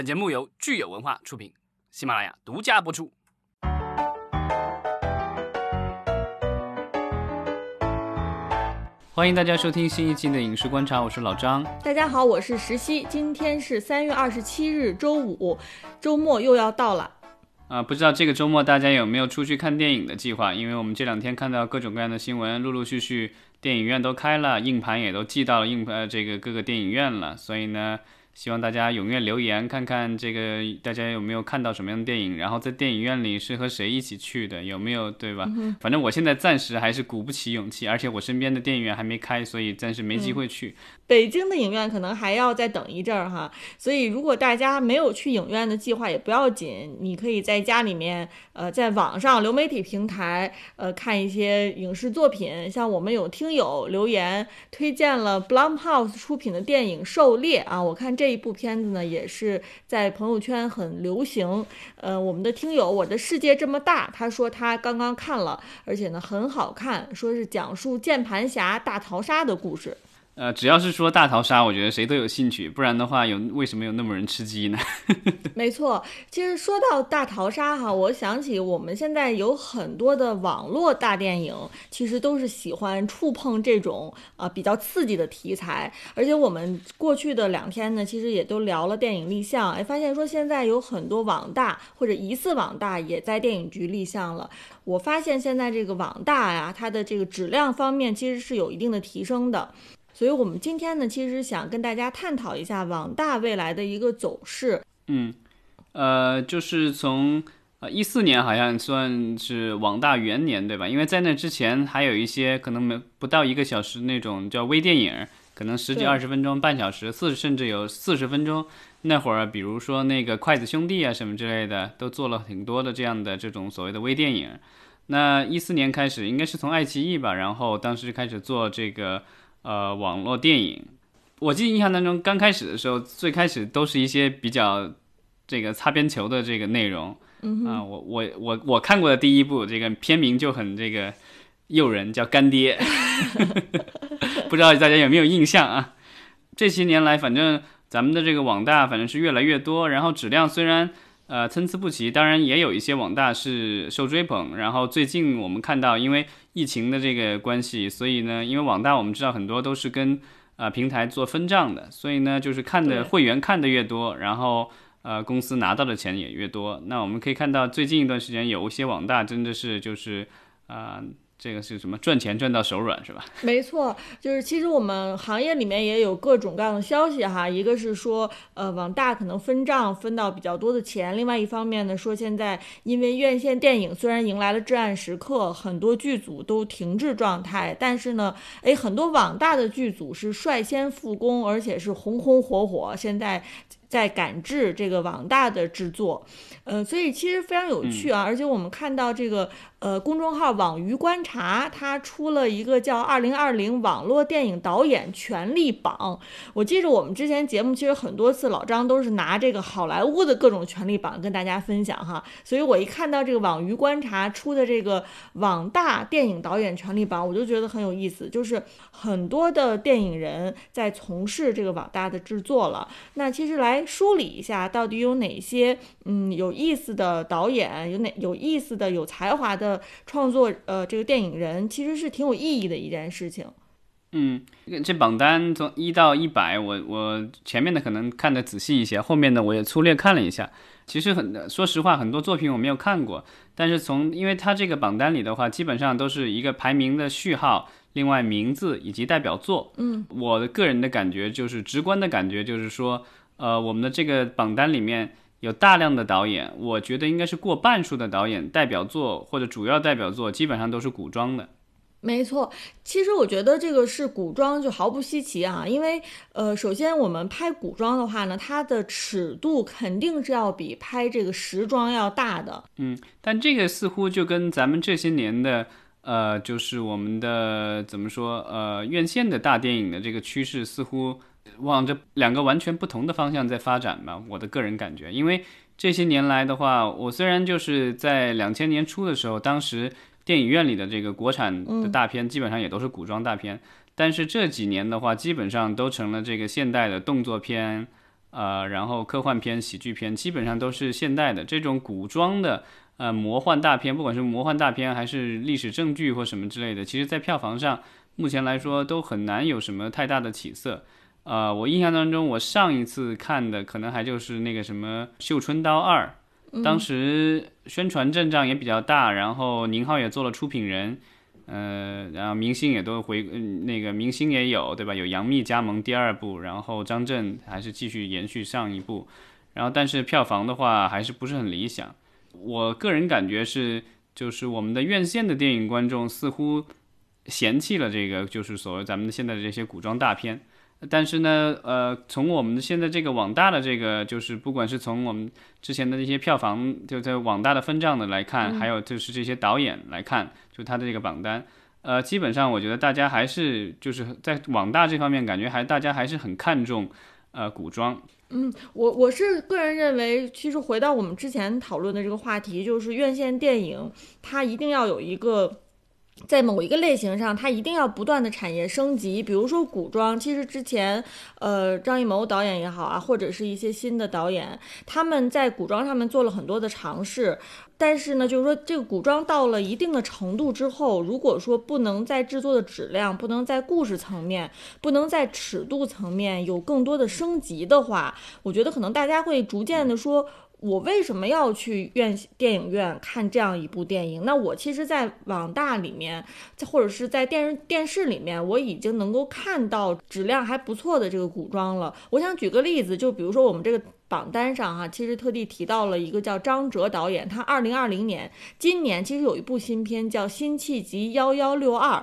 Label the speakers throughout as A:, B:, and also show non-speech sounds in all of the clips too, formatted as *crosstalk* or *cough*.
A: 本节目由聚友文化出品，喜马拉雅独家播出。欢迎大家收听新一期的影视观察，我是老张。
B: 大家好，我是石溪。今天是三月二十七日，周五，周末又要到了。
A: 啊，不知道这个周末大家有没有出去看电影的计划？因为我们这两天看到各种各样的新闻，陆陆续续电影院都开了，硬盘也都寄到了硬呃这个各个电影院了，所以呢。希望大家踊跃留言，看看这个大家有没有看到什么样的电影，然后在电影院里是和谁一起去的，有没有对吧？反正我现在暂时还是鼓不起勇气，而且我身边的电影院还没开，所以暂时没机会去。
B: 北京的影院可能还要再等一阵儿哈，所以如果大家没有去影院的计划也不要紧，你可以在家里面，呃，在网上流媒体平台，呃，看一些影视作品。像我们有听友留言推荐了 Blumhouse 出品的电影《狩猎》啊，我看这。一部片子呢，也是在朋友圈很流行。呃，我们的听友，我的世界这么大，他说他刚刚看了，而且呢很好看，说是讲述键盘侠大逃杀的故事。
A: 呃，只要是说大逃杀，我觉得谁都有兴趣，不然的话，有为什么有那么人吃鸡呢？*laughs*
B: 没错，其实说到大逃杀哈，我想起我们现在有很多的网络大电影，其实都是喜欢触碰这种啊比较刺激的题材。而且我们过去的两天呢，其实也都聊了电影立项，哎，发现说现在有很多网大或者疑似网大也在电影局立项了。我发现现在这个网大呀，它的这个质量方面其实是有一定的提升的。所以，我们今天呢，其实想跟大家探讨一下网大未来的一个走势。
A: 嗯，呃，就是从呃一四年好像算是网大元年，对吧？因为在那之前还有一些可能没不到一个小时那种叫微电影，可能十几二十分钟、半小时，四甚至有四十分钟。那会儿，比如说那个筷子兄弟啊什么之类的，都做了挺多的这样的这种所谓的微电影。那一四年开始，应该是从爱奇艺吧，然后当时开始做这个。呃，网络电影，我记得印象当中，刚开始的时候，最开始都是一些比较这个擦边球的这个内容。啊，我我我我看过的第一部，这个片名就很这个诱人，叫《干爹》*laughs* *laughs* 不知道大家有没有印象啊？这些年来，反正咱们的这个网大反正是越来越多，然后质量虽然呃参差不齐，当然也有一些网大是受追捧。然后最近我们看到，因为疫情的这个关系，所以呢，因为网大我们知道很多都是跟呃平台做分账的，所以呢，就是看的会员看的越多，然后呃公司拿到的钱也越多。那我们可以看到最近一段时间有一些网大真的是就是啊。这个是什么赚钱赚到手软是吧？*laughs*
B: 没错，就是其实我们行业里面也有各种各样的消息哈。一个是说，呃，网大可能分账分到比较多的钱；另外一方面呢，说现在因为院线电影虽然迎来了至暗时刻，很多剧组都停滞状态，但是呢，哎，很多网大的剧组是率先复工，而且是红红火火，现在在赶制这个网大的制作，呃，所以其实非常有趣啊。而且我们看到这个。呃，公众号网娱观察，它出了一个叫《二零二零网络电影导演权力榜》。我记着我们之前节目其实很多次，老张都是拿这个好莱坞的各种权力榜跟大家分享哈。所以我一看到这个网娱观察出的这个网大电影导演权力榜，我就觉得很有意思，就是很多的电影人在从事这个网大的制作了。那其实来梳理一下，到底有哪些嗯有意思的导演，有哪有意思的有才华的。创作呃，这个电影人其实是挺有意义的一件事情。
A: 嗯，这榜单从一到一百，我我前面的可能看的仔细一些，后面的我也粗略看了一下。其实很说实话，很多作品我没有看过，但是从因为它这个榜单里的话，基本上都是一个排名的序号，另外名字以及代表作。
B: 嗯，
A: 我的个人的感觉就是直观的感觉就是说，呃，我们的这个榜单里面。有大量的导演，我觉得应该是过半数的导演代表作或者主要代表作基本上都是古装的。
B: 没错，其实我觉得这个是古装就毫不稀奇啊，因为呃，首先我们拍古装的话呢，它的尺度肯定是要比拍这个时装要大的。
A: 嗯，但这个似乎就跟咱们这些年的呃，就是我们的怎么说呃，院线的大电影的这个趋势似乎。往这两个完全不同的方向在发展吧，我的个人感觉，因为这些年来的话，我虽然就是在两千年初的时候，当时电影院里的这个国产的大片基本上也都是古装大片，但是这几年的话，基本上都成了这个现代的动作片，呃，然后科幻片、喜剧片基本上都是现代的。这种古装的呃魔幻大片，不管是魔幻大片还是历史证据或什么之类的，其实在票房上目前来说都很难有什么太大的起色。呃，我印象当中，我上一次看的可能还就是那个什么《绣春刀二》，当时宣传阵仗也比较大，然后宁浩也做了出品人，呃，然后明星也都回，嗯，那个明星也有，对吧？有杨幂加盟第二部，然后张震还是继续延续上一部，然后但是票房的话还是不是很理想。我个人感觉是，就是我们的院线的电影观众似乎嫌弃了这个，就是所谓咱们现在的这些古装大片。但是呢，呃，从我们现在这个网大的这个，就是不管是从我们之前的这些票房，就在网大的分账的来看，还有就是这些导演来看，就他的这个榜单，呃，基本上我觉得大家还是就是在网大这方面，感觉还大家还是很看重，呃，古装。
B: 嗯，我我是个人认为，其实回到我们之前讨论的这个话题，就是院线电影它一定要有一个。在某一个类型上，它一定要不断的产业升级。比如说古装，其实之前，呃，张艺谋导演也好啊，或者是一些新的导演，他们在古装上面做了很多的尝试。但是呢，就是说这个古装到了一定的程度之后，如果说不能在制作的质量、不能在故事层面、不能在尺度层面有更多的升级的话，我觉得可能大家会逐渐的说。我为什么要去院电影院看这样一部电影？那我其实，在网大里面，或者是在电视电视里面，我已经能够看到质量还不错的这个古装了。我想举个例子，就比如说我们这个榜单上哈，其实特地提到了一个叫张哲导演，他二零二零年今年其实有一部新片叫《辛弃疾幺幺六二》，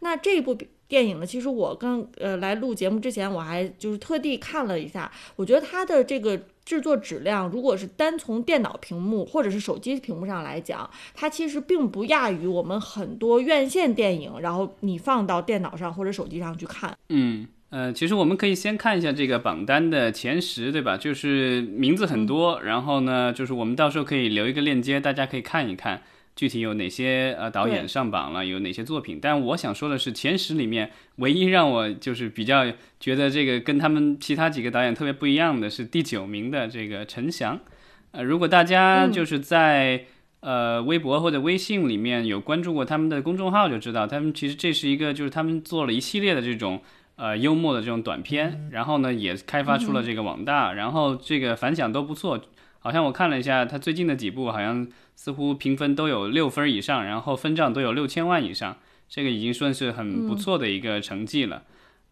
B: 那这部电影呢，其实我刚呃来录节目之前，我还就是特地看了一下，我觉得它的这个。制作质量，如果是单从电脑屏幕或者是手机屏幕上来讲，它其实并不亚于我们很多院线电影。然后你放到电脑上或者手机上去看，
A: 嗯呃，其实我们可以先看一下这个榜单的前十，对吧？就是名字很多，然后呢，就是我们到时候可以留一个链接，大家可以看一看。具体有哪些呃导演上榜了？有哪些作品？但我想说的是，前十里面唯一让我就是比较觉得这个跟他们其他几个导演特别不一样的是第九名的这个陈翔。呃，如果大家就是在呃微博或者微信里面有关注过他们的公众号，就知道他们其实这是一个就是他们做了一系列的这种呃幽默的这种短片，然后呢也开发出了这个网大，然后这个反响都不错。好像我看了一下他最近的几部，好像。似乎评分都有六分以上，然后分账都有六千万以上，这个已经算是很不错的一个成绩了。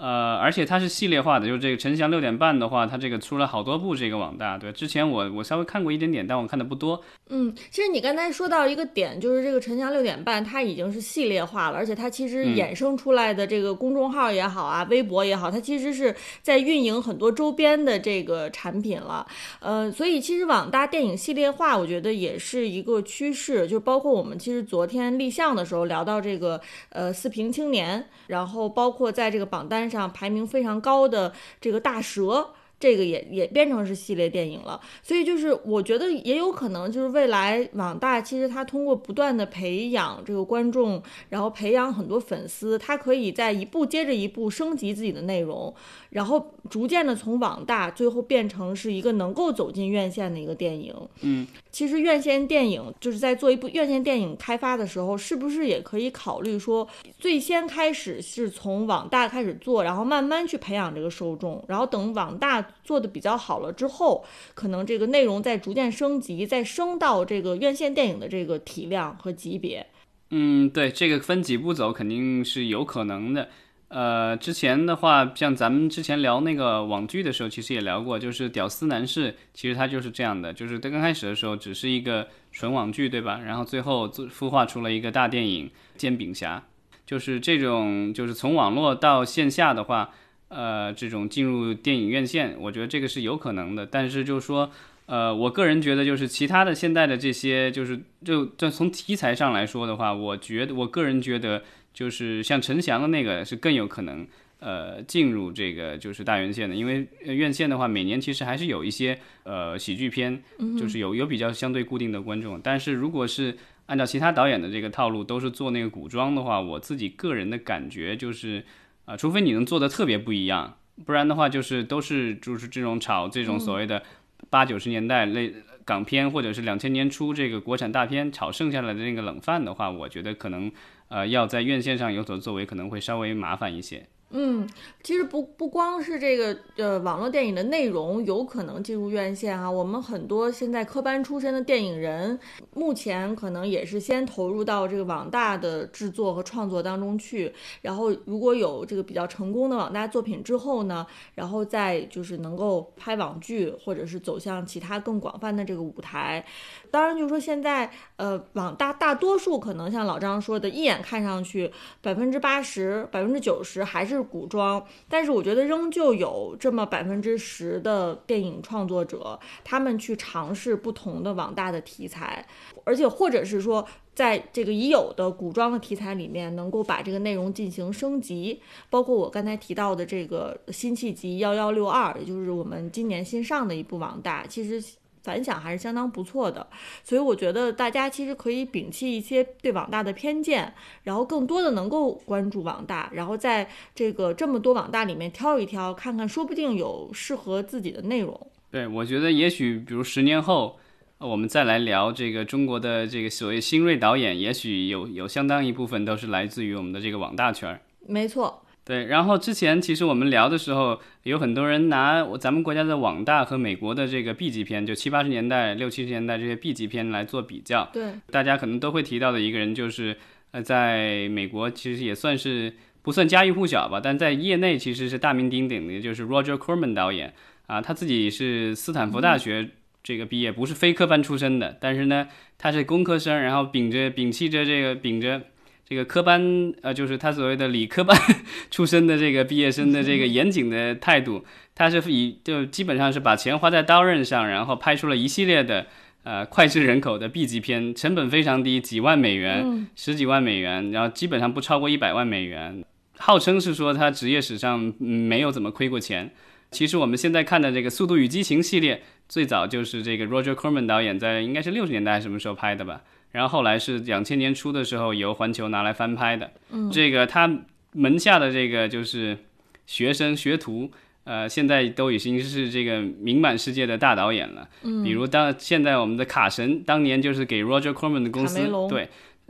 A: 呃，而且它是系列化的，就是这个陈翔六点半的话，它这个出了好多部这个网大，对，之前我我稍微看过一点点，但我看的不多。
B: 嗯，其实你刚才说到一个点，就是这个陈翔六点半，它已经是系列化了，而且它其实衍生出来的这个公众号也好啊，微博也好，它其实是在运营很多周边的这个产品了。呃，所以其实网大电影系列化，我觉得也是一个趋势，就包括我们其实昨天立项的时候聊到这个呃四平青年，然后包括在这个榜单。上排名非常高的这个大蛇。这个也也变成是系列电影了，所以就是我觉得也有可能就是未来网大其实它通过不断的培养这个观众，然后培养很多粉丝，它可以在一步接着一步升级自己的内容，然后逐渐的从网大最后变成是一个能够走进院线的一个电影。
A: 嗯，
B: 其实院线电影就是在做一部院线电影开发的时候，是不是也可以考虑说，最先开始是从网大开始做，然后慢慢去培养这个受众，然后等网大。做的比较好了之后，可能这个内容在逐渐升级，再升到这个院线电影的这个体量和级别。
A: 嗯，对，这个分几步走肯定是有可能的。呃，之前的话，像咱们之前聊那个网剧的时候，其实也聊过，就是《屌丝男士》，其实它就是这样的，就是在刚开始的时候只是一个纯网剧，对吧？然后最后孵化出了一个大电影《煎饼侠》，就是这种，就是从网络到线下的话。呃，这种进入电影院线，我觉得这个是有可能的。但是就是说，呃，我个人觉得，就是其他的现在的这些，就是就就从题材上来说的话，我觉得我个人觉得，就是像陈翔的那个是更有可能，呃，进入这个就是大院线的。因为院线的话，每年其实还是有一些呃喜剧片，就是有有比较相对固定的观众。但是如果是按照其他导演的这个套路，都是做那个古装的话，我自己个人的感觉就是。啊，除非你能做的特别不一样，不然的话就是都是就是这种炒这种所谓的八九十年代类港片或者是两千年初这个国产大片炒剩下来的那个冷饭的话，我觉得可能呃要在院线上有所作为，可能会稍微麻烦一些。
B: 嗯，其实不不光是这个呃网络电影的内容有可能进入院线哈，我们很多现在科班出身的电影人，目前可能也是先投入到这个网大的制作和创作当中去，然后如果有这个比较成功的网大作品之后呢，然后再就是能够拍网剧或者是走向其他更广泛的这个舞台。当然，就是说现在呃网大大多数可能像老张说的，一眼看上去百分之八十、百分之九十还是。古装，但是我觉得仍旧有这么百分之十的电影创作者，他们去尝试不同的网大的题材，而且或者是说，在这个已有的古装的题材里面，能够把这个内容进行升级，包括我刚才提到的这个辛弃疾幺幺六二，也就是我们今年新上的一部网大，其实。反响还是相当不错的，所以我觉得大家其实可以摒弃一些对网大的偏见，然后更多的能够关注网大，然后在这个这么多网大里面挑一挑，看看说不定有适合自己的内容。
A: 对，我觉得也许比如十年后，我们再来聊这个中国的这个所谓新锐导演，也许有有相当一部分都是来自于我们的这个网大圈儿。
B: 没错。
A: 对，然后之前其实我们聊的时候，有很多人拿咱们国家的网大和美国的这个 B 级片，就七八十年代、六七十年代这些 B 级片来做比较。
B: 对，
A: 大家可能都会提到的一个人，就是呃，在美国其实也算是不算家喻户晓吧，但在业内其实是大名鼎鼎的，就是 Roger Corman 导演啊，他自己是斯坦福大学这个毕业，不是非科班出身的，但是呢，他是工科生，然后秉着摒弃着这个秉着。这个科班，呃，就是他所谓的理科班 *laughs* 出身的这个毕业生的这个严谨的态度，他是以就基本上是把钱花在刀刃上，然后拍出了一系列的呃脍炙人口的 B 级片，成本非常低，几万美元，十几万美元，然后基本上不超过一百万美元，号称是说他职业史上没有怎么亏过钱。其实我们现在看的这个《速度与激情》系列，最早就是这个 Roger Corman 导演在应该是六十年代什么时候拍的吧？然后后来是两千年初的时候，由环球拿来翻拍的。
B: 嗯，
A: 这个他门下的这个就是学生学徒，呃，现在都已经是这个名满世界的大导演了。
B: 嗯，
A: 比如当现在我们的卡神，当年就是给 Roger Corman 的公司，对，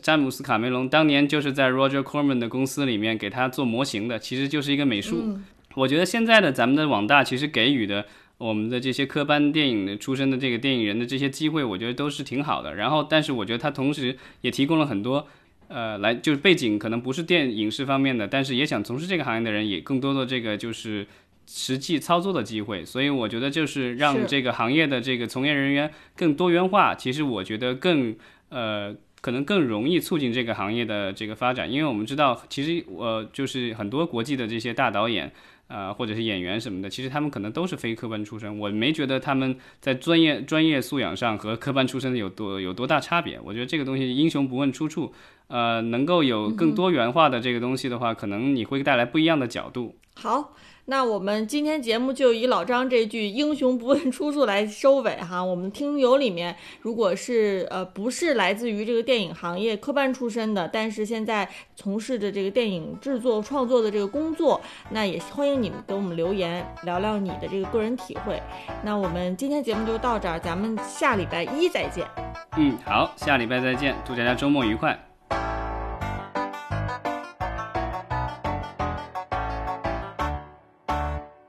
A: 詹姆斯卡梅隆当年就是在 Roger Corman 的公司里面给他做模型的，其实就是一个美术。我觉得现在的咱们的网大其实给予的。我们的这些科班电影的出身的这个电影人的这些机会，我觉得都是挺好的。然后，但是我觉得他同时也提供了很多，呃，来就是背景可能不是电影视方面的，但是也想从事这个行业的人，也更多的这个就是实际操作的机会。所以我觉得就是让这个行业的这个从业人员更多元化，其实我觉得更呃可能更容易促进这个行业的这个发展。因为我们知道，其实我就是很多国际的这些大导演。呃，或者是演员什么的，其实他们可能都是非科班出身，我没觉得他们在专业专业素养上和科班出身的有多有多大差别。我觉得这个东西英雄不问出处，呃，能够有更多元化的这个东西的话，可能你会带来不一样的角度。
B: 好。那我们今天节目就以老张这句“英雄不问出处”来收尾哈。我们听友里面，如果是呃不是来自于这个电影行业科班出身的，但是现在从事着这个电影制作创作的这个工作，那也欢迎你们给我们留言，聊聊你的这个个人体会。那我们今天节目就到这儿，咱们下礼拜一再见。
A: 嗯，好，下礼拜再见，祝大家周末愉快。